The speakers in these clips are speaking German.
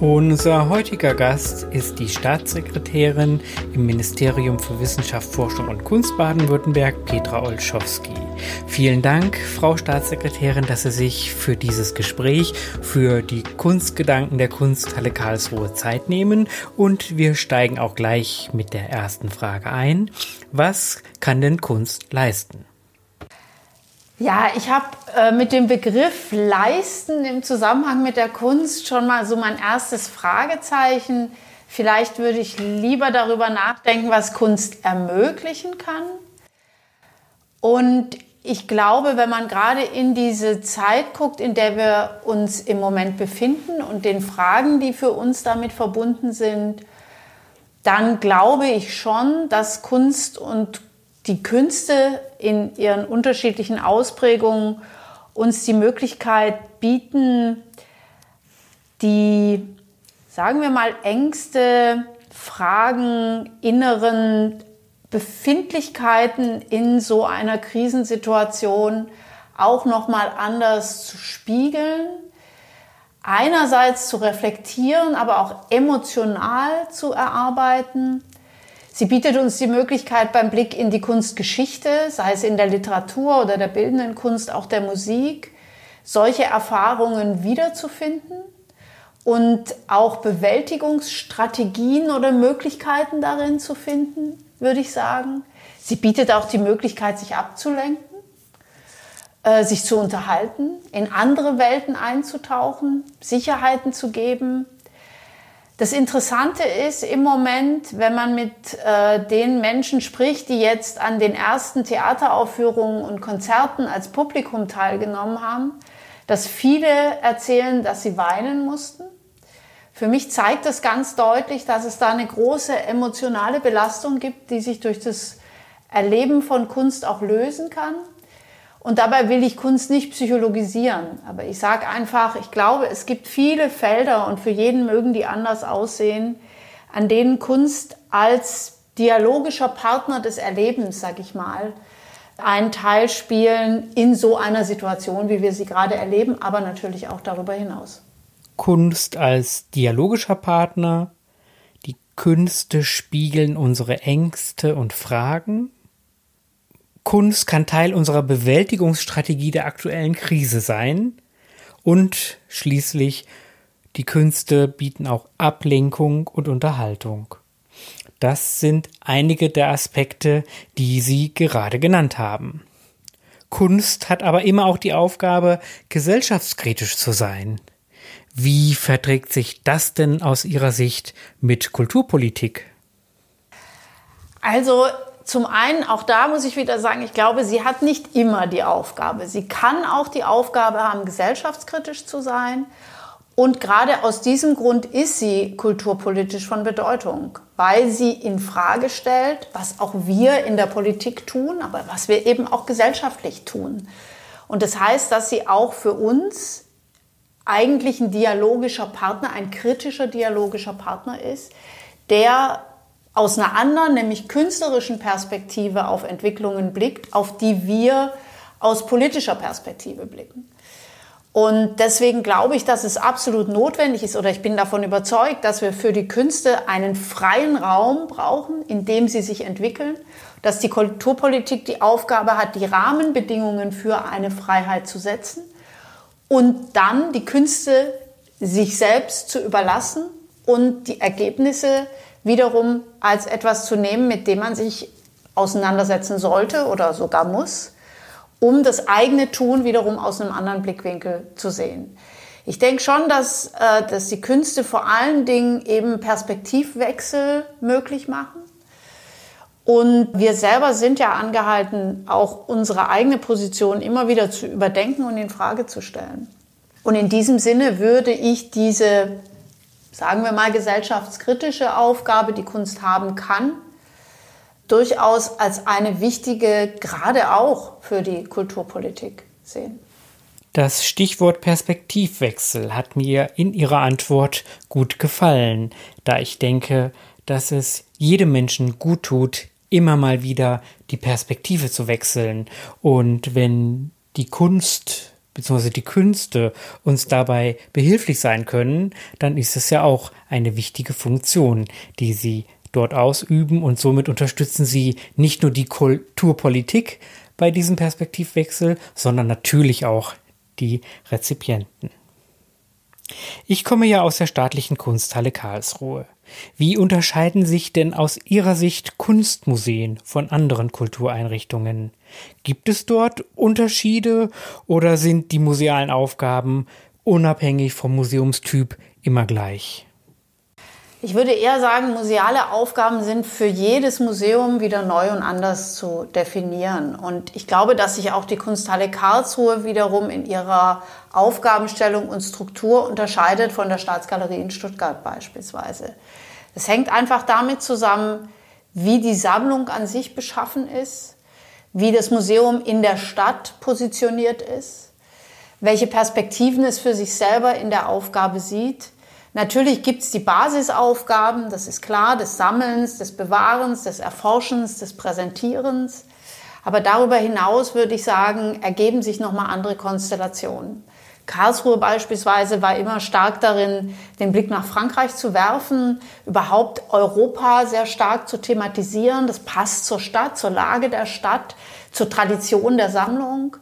Unser heutiger Gast ist die Staatssekretärin im Ministerium für Wissenschaft, Forschung und Kunst Baden-Württemberg, Petra Olschowski. Vielen Dank, Frau Staatssekretärin, dass Sie sich für dieses Gespräch, für die Kunstgedanken der Kunsthalle Karlsruhe Zeit nehmen. Und wir steigen auch gleich mit der ersten Frage ein. Was kann denn Kunst leisten? Ja, ich habe äh, mit dem Begriff leisten im Zusammenhang mit der Kunst schon mal so mein erstes Fragezeichen. Vielleicht würde ich lieber darüber nachdenken, was Kunst ermöglichen kann. Und ich glaube, wenn man gerade in diese Zeit guckt, in der wir uns im Moment befinden und den Fragen, die für uns damit verbunden sind, dann glaube ich schon, dass Kunst und die Künste in ihren unterschiedlichen Ausprägungen uns die Möglichkeit bieten, die, sagen wir mal, Ängste, Fragen, inneren Befindlichkeiten in so einer Krisensituation auch noch mal anders zu spiegeln, einerseits zu reflektieren, aber auch emotional zu erarbeiten Sie bietet uns die Möglichkeit beim Blick in die Kunstgeschichte, sei es in der Literatur oder der bildenden Kunst, auch der Musik, solche Erfahrungen wiederzufinden und auch Bewältigungsstrategien oder Möglichkeiten darin zu finden, würde ich sagen. Sie bietet auch die Möglichkeit, sich abzulenken, äh, sich zu unterhalten, in andere Welten einzutauchen, Sicherheiten zu geben, das Interessante ist im Moment, wenn man mit äh, den Menschen spricht, die jetzt an den ersten Theateraufführungen und Konzerten als Publikum teilgenommen haben, dass viele erzählen, dass sie weinen mussten. Für mich zeigt das ganz deutlich, dass es da eine große emotionale Belastung gibt, die sich durch das Erleben von Kunst auch lösen kann. Und dabei will ich Kunst nicht psychologisieren, aber ich sage einfach, ich glaube, es gibt viele Felder und für jeden mögen die anders aussehen, an denen Kunst als dialogischer Partner des Erlebens, sag ich mal, einen Teil spielen in so einer Situation, wie wir sie gerade erleben, aber natürlich auch darüber hinaus. Kunst als dialogischer Partner, die Künste spiegeln unsere Ängste und Fragen, Kunst kann Teil unserer Bewältigungsstrategie der aktuellen Krise sein. Und schließlich, die Künste bieten auch Ablenkung und Unterhaltung. Das sind einige der Aspekte, die Sie gerade genannt haben. Kunst hat aber immer auch die Aufgabe, gesellschaftskritisch zu sein. Wie verträgt sich das denn aus Ihrer Sicht mit Kulturpolitik? Also zum einen, auch da muss ich wieder sagen, ich glaube, sie hat nicht immer die Aufgabe. Sie kann auch die Aufgabe haben, gesellschaftskritisch zu sein. Und gerade aus diesem Grund ist sie kulturpolitisch von Bedeutung, weil sie in Frage stellt, was auch wir in der Politik tun, aber was wir eben auch gesellschaftlich tun. Und das heißt, dass sie auch für uns eigentlich ein dialogischer Partner, ein kritischer dialogischer Partner ist, der aus einer anderen, nämlich künstlerischen Perspektive auf Entwicklungen blickt, auf die wir aus politischer Perspektive blicken. Und deswegen glaube ich, dass es absolut notwendig ist oder ich bin davon überzeugt, dass wir für die Künste einen freien Raum brauchen, in dem sie sich entwickeln, dass die Kulturpolitik die Aufgabe hat, die Rahmenbedingungen für eine Freiheit zu setzen und dann die Künste sich selbst zu überlassen und die Ergebnisse wiederum als etwas zu nehmen, mit dem man sich auseinandersetzen sollte oder sogar muss, um das eigene Tun wiederum aus einem anderen Blickwinkel zu sehen. Ich denke schon, dass, äh, dass die Künste vor allen Dingen eben Perspektivwechsel möglich machen. Und wir selber sind ja angehalten, auch unsere eigene Position immer wieder zu überdenken und in Frage zu stellen. Und in diesem Sinne würde ich diese sagen wir mal, gesellschaftskritische Aufgabe, die Kunst haben kann, durchaus als eine wichtige, gerade auch für die Kulturpolitik sehen. Das Stichwort Perspektivwechsel hat mir in Ihrer Antwort gut gefallen, da ich denke, dass es jedem Menschen gut tut, immer mal wieder die Perspektive zu wechseln. Und wenn die Kunst bzw. die Künste uns dabei behilflich sein können, dann ist es ja auch eine wichtige Funktion, die sie dort ausüben und somit unterstützen sie nicht nur die Kulturpolitik bei diesem Perspektivwechsel, sondern natürlich auch die Rezipienten. Ich komme ja aus der staatlichen Kunsthalle Karlsruhe. Wie unterscheiden sich denn aus Ihrer Sicht Kunstmuseen von anderen Kultureinrichtungen? Gibt es dort Unterschiede oder sind die musealen Aufgaben unabhängig vom Museumstyp immer gleich? Ich würde eher sagen, museale Aufgaben sind für jedes Museum wieder neu und anders zu definieren. Und ich glaube, dass sich auch die Kunsthalle Karlsruhe wiederum in ihrer Aufgabenstellung und Struktur unterscheidet von der Staatsgalerie in Stuttgart beispielsweise. Es hängt einfach damit zusammen, wie die Sammlung an sich beschaffen ist, wie das Museum in der Stadt positioniert ist, welche Perspektiven es für sich selber in der Aufgabe sieht Natürlich gibt es die Basisaufgaben, das ist klar, des Sammelns, des Bewahrens, des Erforschens, des Präsentierens. Aber darüber hinaus würde ich sagen, ergeben sich nochmal andere Konstellationen. Karlsruhe beispielsweise war immer stark darin, den Blick nach Frankreich zu werfen, überhaupt Europa sehr stark zu thematisieren. Das passt zur Stadt, zur Lage der Stadt, zur Tradition der Sammlung.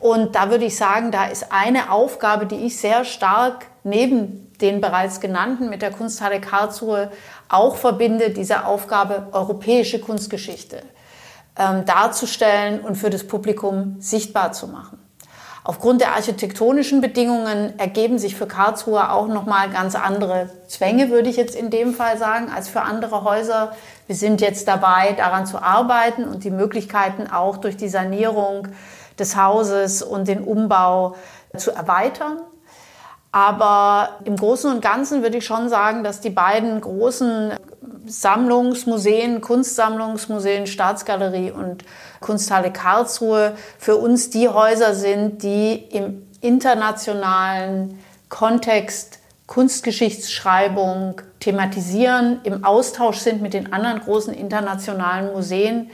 Und da würde ich sagen, da ist eine Aufgabe, die ich sehr stark neben den bereits genannten mit der Kunsthalle Karlsruhe auch verbinde, diese Aufgabe europäische Kunstgeschichte ähm, darzustellen und für das Publikum sichtbar zu machen. Aufgrund der architektonischen Bedingungen ergeben sich für Karlsruhe auch nochmal ganz andere Zwänge, würde ich jetzt in dem Fall sagen, als für andere Häuser. Wir sind jetzt dabei, daran zu arbeiten und die Möglichkeiten auch durch die Sanierung des Hauses und den Umbau zu erweitern. Aber im Großen und Ganzen würde ich schon sagen, dass die beiden großen Sammlungsmuseen, Kunstsammlungsmuseen, Staatsgalerie und Kunsthalle Karlsruhe für uns die Häuser sind, die im internationalen Kontext Kunstgeschichtsschreibung thematisieren, im Austausch sind mit den anderen großen internationalen Museen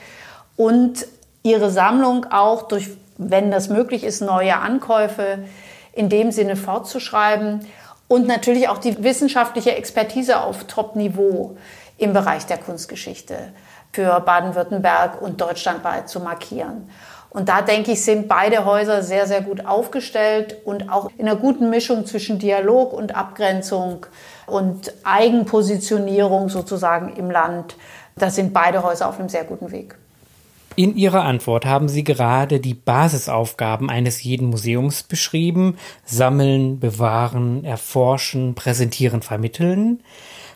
und ihre Sammlung auch durch, wenn das möglich ist, neue Ankäufe in dem Sinne fortzuschreiben und natürlich auch die wissenschaftliche Expertise auf Top-Niveau im Bereich der Kunstgeschichte für Baden-Württemberg und deutschlandweit zu markieren. Und da denke ich, sind beide Häuser sehr, sehr gut aufgestellt und auch in einer guten Mischung zwischen Dialog und Abgrenzung und Eigenpositionierung sozusagen im Land. Da sind beide Häuser auf einem sehr guten Weg. In Ihrer Antwort haben Sie gerade die Basisaufgaben eines jeden Museums beschrieben. Sammeln, bewahren, erforschen, präsentieren, vermitteln.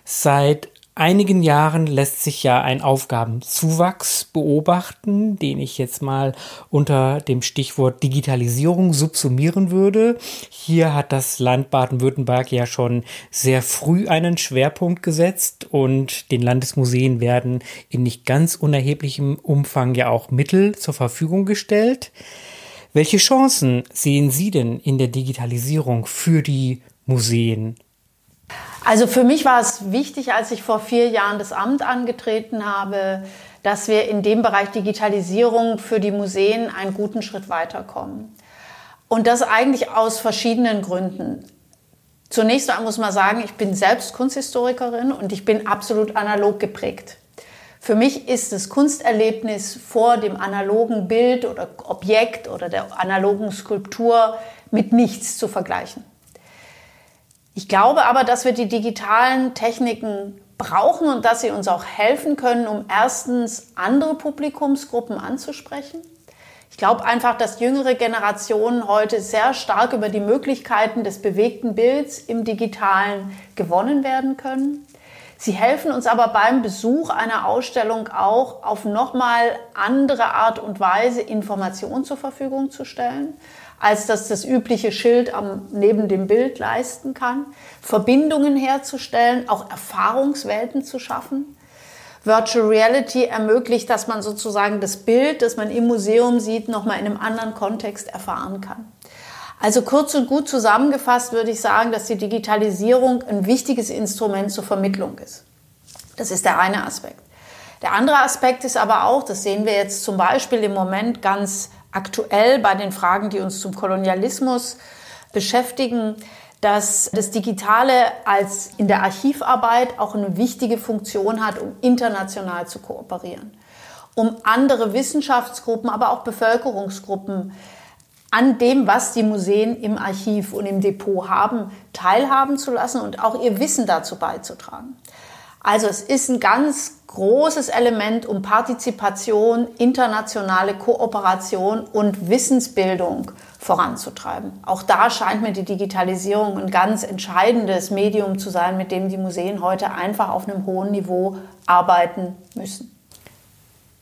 Seit einigen Jahren lässt sich ja ein Aufgabenzuwachs beobachten, den ich jetzt mal unter dem Stichwort Digitalisierung subsumieren würde. Hier hat das Land Baden-Württemberg ja schon sehr früh einen Schwerpunkt gesetzt und den Landesmuseen werden in nicht ganz unerheblichem Umfang ja auch Mittel zur Verfügung gestellt. Welche Chancen sehen Sie denn in der Digitalisierung für die Museen? Also für mich war es wichtig, als ich vor vier Jahren das Amt angetreten habe, dass wir in dem Bereich Digitalisierung für die Museen einen guten Schritt weiterkommen. Und das eigentlich aus verschiedenen Gründen. Zunächst einmal muss man sagen, ich bin selbst Kunsthistorikerin und ich bin absolut analog geprägt. Für mich ist das Kunsterlebnis vor dem analogen Bild oder Objekt oder der analogen Skulptur mit nichts zu vergleichen. Ich glaube aber, dass wir die digitalen Techniken brauchen und dass sie uns auch helfen können, um erstens andere Publikumsgruppen anzusprechen. Ich glaube einfach, dass jüngere Generationen heute sehr stark über die Möglichkeiten des bewegten Bilds im digitalen gewonnen werden können. Sie helfen uns aber beim Besuch einer Ausstellung auch auf nochmal andere Art und Weise Informationen zur Verfügung zu stellen. Als dass das übliche Schild am, neben dem Bild leisten kann. Verbindungen herzustellen, auch Erfahrungswelten zu schaffen. Virtual Reality ermöglicht, dass man sozusagen das Bild, das man im Museum sieht, nochmal in einem anderen Kontext erfahren kann. Also kurz und gut zusammengefasst würde ich sagen, dass die Digitalisierung ein wichtiges Instrument zur Vermittlung ist. Das ist der eine Aspekt. Der andere Aspekt ist aber auch, das sehen wir jetzt zum Beispiel im Moment ganz aktuell bei den Fragen, die uns zum Kolonialismus beschäftigen, dass das Digitale als in der Archivarbeit auch eine wichtige Funktion hat, um international zu kooperieren, um andere Wissenschaftsgruppen, aber auch Bevölkerungsgruppen an dem, was die Museen im Archiv und im Depot haben, teilhaben zu lassen und auch ihr Wissen dazu beizutragen. Also es ist ein ganz großes Element, um Partizipation, internationale Kooperation und Wissensbildung voranzutreiben. Auch da scheint mir die Digitalisierung ein ganz entscheidendes Medium zu sein, mit dem die Museen heute einfach auf einem hohen Niveau arbeiten müssen.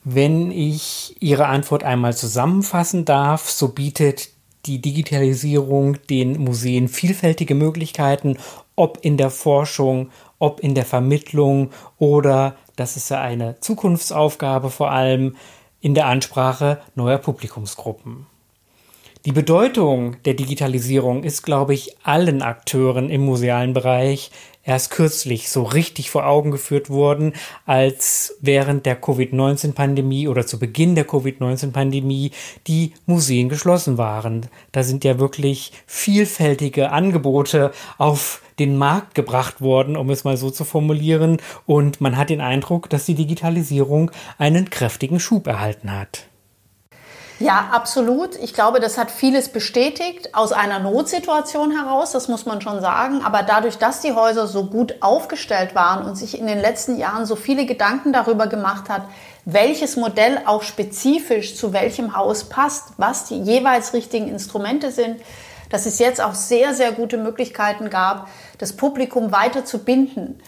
Wenn ich Ihre Antwort einmal zusammenfassen darf, so bietet die Digitalisierung den Museen vielfältige Möglichkeiten, ob in der Forschung, ob in der Vermittlung oder, das ist ja eine Zukunftsaufgabe vor allem, in der Ansprache neuer Publikumsgruppen. Die Bedeutung der Digitalisierung ist, glaube ich, allen Akteuren im musealen Bereich erst kürzlich so richtig vor Augen geführt worden, als während der Covid-19-Pandemie oder zu Beginn der Covid-19-Pandemie die Museen geschlossen waren. Da sind ja wirklich vielfältige Angebote auf den Markt gebracht worden, um es mal so zu formulieren, und man hat den Eindruck, dass die Digitalisierung einen kräftigen Schub erhalten hat. Ja, absolut. Ich glaube, das hat vieles bestätigt aus einer Notsituation heraus, das muss man schon sagen. Aber dadurch, dass die Häuser so gut aufgestellt waren und sich in den letzten Jahren so viele Gedanken darüber gemacht hat, welches Modell auch spezifisch zu welchem Haus passt, was die jeweils richtigen Instrumente sind, dass es jetzt auch sehr, sehr gute Möglichkeiten gab, das Publikum weiter zu binden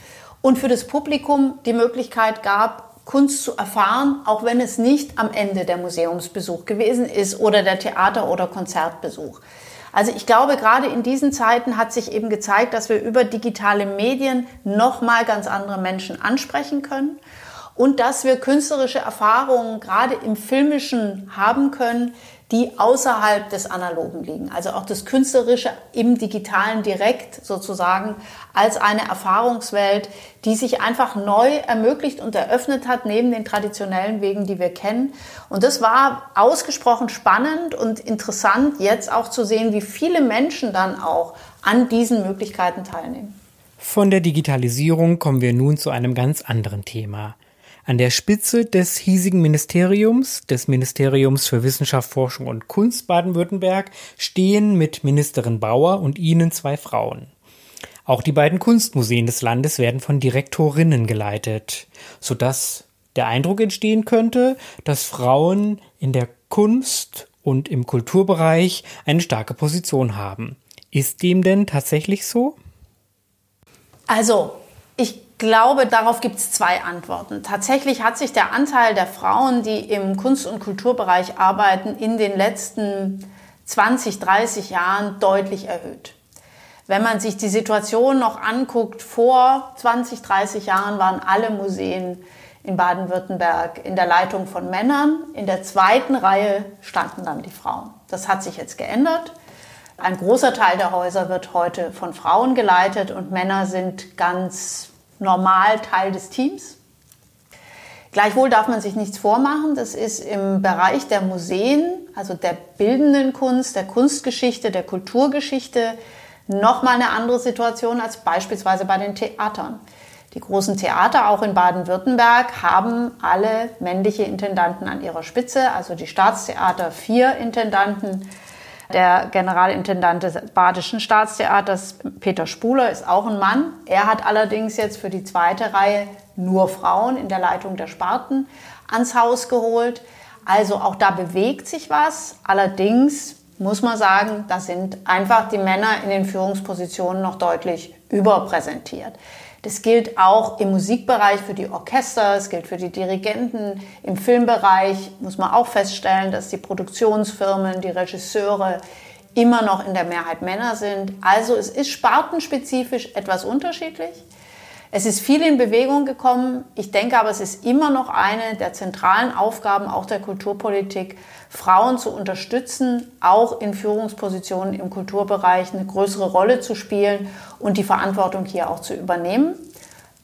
und für das Publikum die Möglichkeit gab, Kunst zu erfahren, auch wenn es nicht am Ende der Museumsbesuch gewesen ist oder der Theater- oder Konzertbesuch. Also ich glaube, gerade in diesen Zeiten hat sich eben gezeigt, dass wir über digitale Medien nochmal ganz andere Menschen ansprechen können und dass wir künstlerische Erfahrungen gerade im Filmischen haben können, die außerhalb des Analogen liegen. Also auch das Künstlerische im Digitalen direkt sozusagen als eine Erfahrungswelt, die sich einfach neu ermöglicht und eröffnet hat neben den traditionellen Wegen, die wir kennen. Und das war ausgesprochen spannend und interessant, jetzt auch zu sehen, wie viele Menschen dann auch an diesen Möglichkeiten teilnehmen. Von der Digitalisierung kommen wir nun zu einem ganz anderen Thema. An der Spitze des hiesigen Ministeriums, des Ministeriums für Wissenschaft, Forschung und Kunst Baden-Württemberg, stehen mit Ministerin Bauer und ihnen zwei Frauen. Auch die beiden Kunstmuseen des Landes werden von Direktorinnen geleitet, sodass der Eindruck entstehen könnte, dass Frauen in der Kunst und im Kulturbereich eine starke Position haben. Ist dem denn tatsächlich so? Also, ich glaube, darauf gibt es zwei Antworten. Tatsächlich hat sich der Anteil der Frauen, die im Kunst- und Kulturbereich arbeiten, in den letzten 20, 30 Jahren deutlich erhöht. Wenn man sich die Situation noch anguckt, vor 20, 30 Jahren waren alle Museen in Baden-Württemberg in der Leitung von Männern. In der zweiten Reihe standen dann die Frauen. Das hat sich jetzt geändert. Ein großer Teil der Häuser wird heute von Frauen geleitet und Männer sind ganz normal Teil des Teams. Gleichwohl darf man sich nichts vormachen. Das ist im Bereich der Museen, also der bildenden Kunst, der Kunstgeschichte, der Kulturgeschichte, nochmal eine andere Situation als beispielsweise bei den Theatern. Die großen Theater, auch in Baden-Württemberg, haben alle männliche Intendanten an ihrer Spitze, also die Staatstheater vier Intendanten, der Generalintendant des Badischen Staatstheaters, Peter Spuler, ist auch ein Mann. Er hat allerdings jetzt für die zweite Reihe nur Frauen in der Leitung der Sparten ans Haus geholt. Also auch da bewegt sich was. Allerdings muss man sagen, da sind einfach die Männer in den Führungspositionen noch deutlich überpräsentiert. Das gilt auch im Musikbereich für die Orchester, es gilt für die Dirigenten. Im Filmbereich muss man auch feststellen, dass die Produktionsfirmen, die Regisseure immer noch in der Mehrheit Männer sind. Also es ist spartenspezifisch etwas unterschiedlich. Es ist viel in Bewegung gekommen. Ich denke aber, es ist immer noch eine der zentralen Aufgaben auch der Kulturpolitik, Frauen zu unterstützen, auch in Führungspositionen im Kulturbereich eine größere Rolle zu spielen und die Verantwortung hier auch zu übernehmen.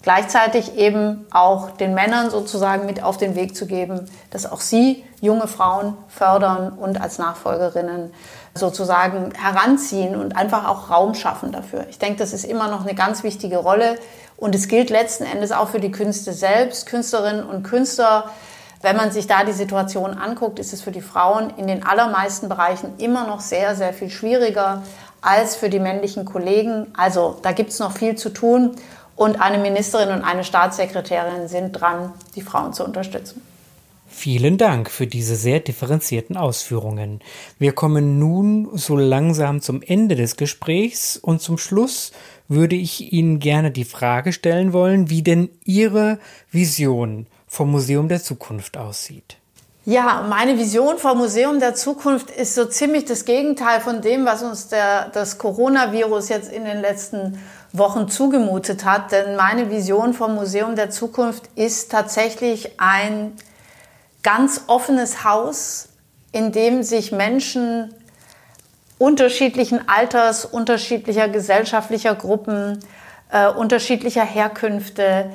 Gleichzeitig eben auch den Männern sozusagen mit auf den Weg zu geben, dass auch sie junge Frauen fördern und als Nachfolgerinnen sozusagen heranziehen und einfach auch Raum schaffen dafür. Ich denke, das ist immer noch eine ganz wichtige Rolle und es gilt letzten Endes auch für die Künste selbst, Künstlerinnen und Künstler. Wenn man sich da die Situation anguckt, ist es für die Frauen in den allermeisten Bereichen immer noch sehr, sehr viel schwieriger als für die männlichen Kollegen. Also da gibt es noch viel zu tun und eine Ministerin und eine Staatssekretärin sind dran, die Frauen zu unterstützen. Vielen Dank für diese sehr differenzierten Ausführungen. Wir kommen nun so langsam zum Ende des Gesprächs und zum Schluss würde ich Ihnen gerne die Frage stellen wollen, wie denn Ihre Vision vom Museum der Zukunft aussieht. Ja, meine Vision vom Museum der Zukunft ist so ziemlich das Gegenteil von dem, was uns der, das Coronavirus jetzt in den letzten Wochen zugemutet hat. Denn meine Vision vom Museum der Zukunft ist tatsächlich ein ganz offenes Haus, in dem sich Menschen unterschiedlichen Alters, unterschiedlicher gesellschaftlicher Gruppen, äh, unterschiedlicher Herkünfte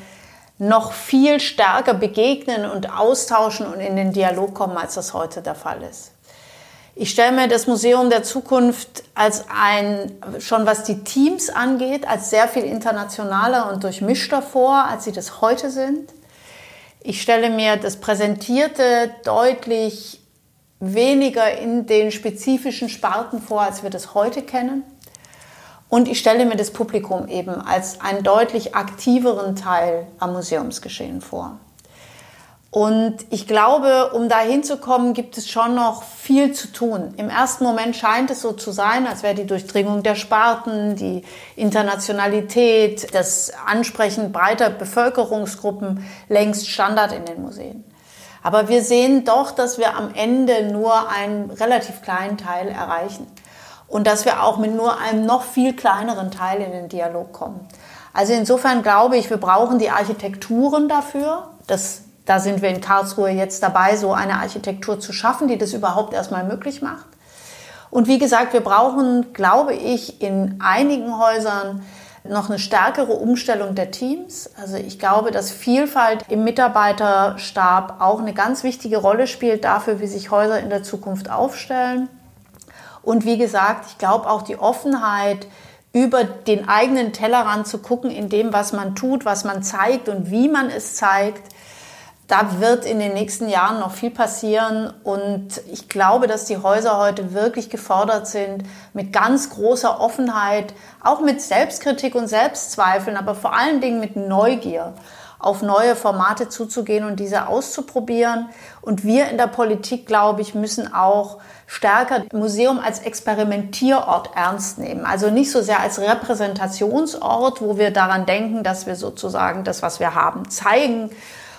noch viel stärker begegnen und austauschen und in den Dialog kommen, als das heute der Fall ist. Ich stelle mir das Museum der Zukunft als ein, schon was die Teams angeht, als sehr viel internationaler und durchmischter vor, als sie das heute sind. Ich stelle mir das Präsentierte deutlich weniger in den spezifischen Sparten vor, als wir das heute kennen. Und ich stelle mir das Publikum eben als einen deutlich aktiveren Teil am Museumsgeschehen vor. Und ich glaube, um da hinzukommen, gibt es schon noch viel zu tun. Im ersten Moment scheint es so zu sein, als wäre die Durchdringung der Sparten, die Internationalität, das Ansprechen breiter Bevölkerungsgruppen längst Standard in den Museen. Aber wir sehen doch, dass wir am Ende nur einen relativ kleinen Teil erreichen und dass wir auch mit nur einem noch viel kleineren Teil in den Dialog kommen. Also insofern glaube ich, wir brauchen die Architekturen dafür. Das da sind wir in Karlsruhe jetzt dabei, so eine Architektur zu schaffen, die das überhaupt erstmal möglich macht. Und wie gesagt, wir brauchen, glaube ich, in einigen Häusern noch eine stärkere Umstellung der Teams. Also ich glaube, dass Vielfalt im Mitarbeiterstab auch eine ganz wichtige Rolle spielt dafür, wie sich Häuser in der Zukunft aufstellen. Und wie gesagt, ich glaube auch die Offenheit, über den eigenen Tellerrand zu gucken in dem, was man tut, was man zeigt und wie man es zeigt, da wird in den nächsten Jahren noch viel passieren. Und ich glaube, dass die Häuser heute wirklich gefordert sind, mit ganz großer Offenheit, auch mit Selbstkritik und Selbstzweifeln, aber vor allen Dingen mit Neugier auf neue Formate zuzugehen und diese auszuprobieren. Und wir in der Politik, glaube ich, müssen auch stärker Museum als Experimentierort ernst nehmen. Also nicht so sehr als Repräsentationsort, wo wir daran denken, dass wir sozusagen das, was wir haben, zeigen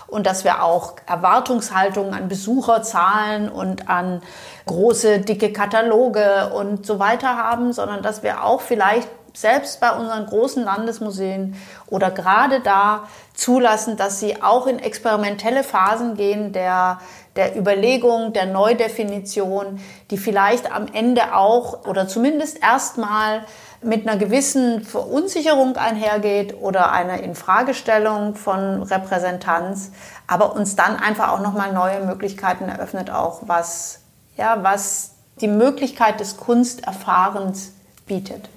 und dass wir auch Erwartungshaltungen an Besucherzahlen und an große, dicke Kataloge und so weiter haben, sondern dass wir auch vielleicht selbst bei unseren großen Landesmuseen oder gerade da zulassen, dass sie auch in experimentelle Phasen gehen der, der Überlegung, der Neudefinition, die vielleicht am Ende auch oder zumindest erstmal mit einer gewissen Verunsicherung einhergeht oder einer Infragestellung von Repräsentanz, aber uns dann einfach auch nochmal neue Möglichkeiten eröffnet, auch was, ja, was die Möglichkeit des Kunsterfahrens bietet.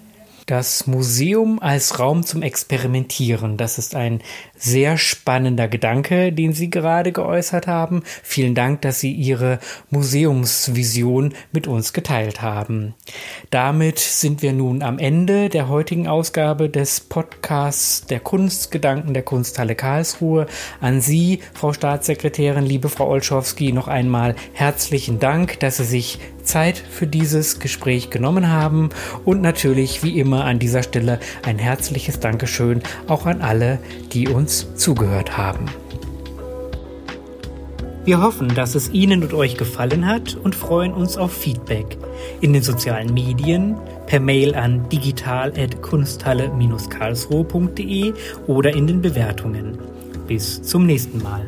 Das Museum als Raum zum Experimentieren, das ist ein sehr spannender Gedanke, den Sie gerade geäußert haben. Vielen Dank, dass Sie Ihre Museumsvision mit uns geteilt haben. Damit sind wir nun am Ende der heutigen Ausgabe des Podcasts der Kunstgedanken der Kunsthalle Karlsruhe. An Sie, Frau Staatssekretärin, liebe Frau Olschowski, noch einmal herzlichen Dank, dass Sie sich Zeit für dieses Gespräch genommen haben und natürlich wie immer an dieser Stelle ein herzliches Dankeschön auch an alle, die uns zugehört haben. Wir hoffen, dass es Ihnen und euch gefallen hat und freuen uns auf Feedback in den sozialen Medien, per Mail an digital.kunsthalle-karlsruhe.de oder in den Bewertungen. Bis zum nächsten Mal.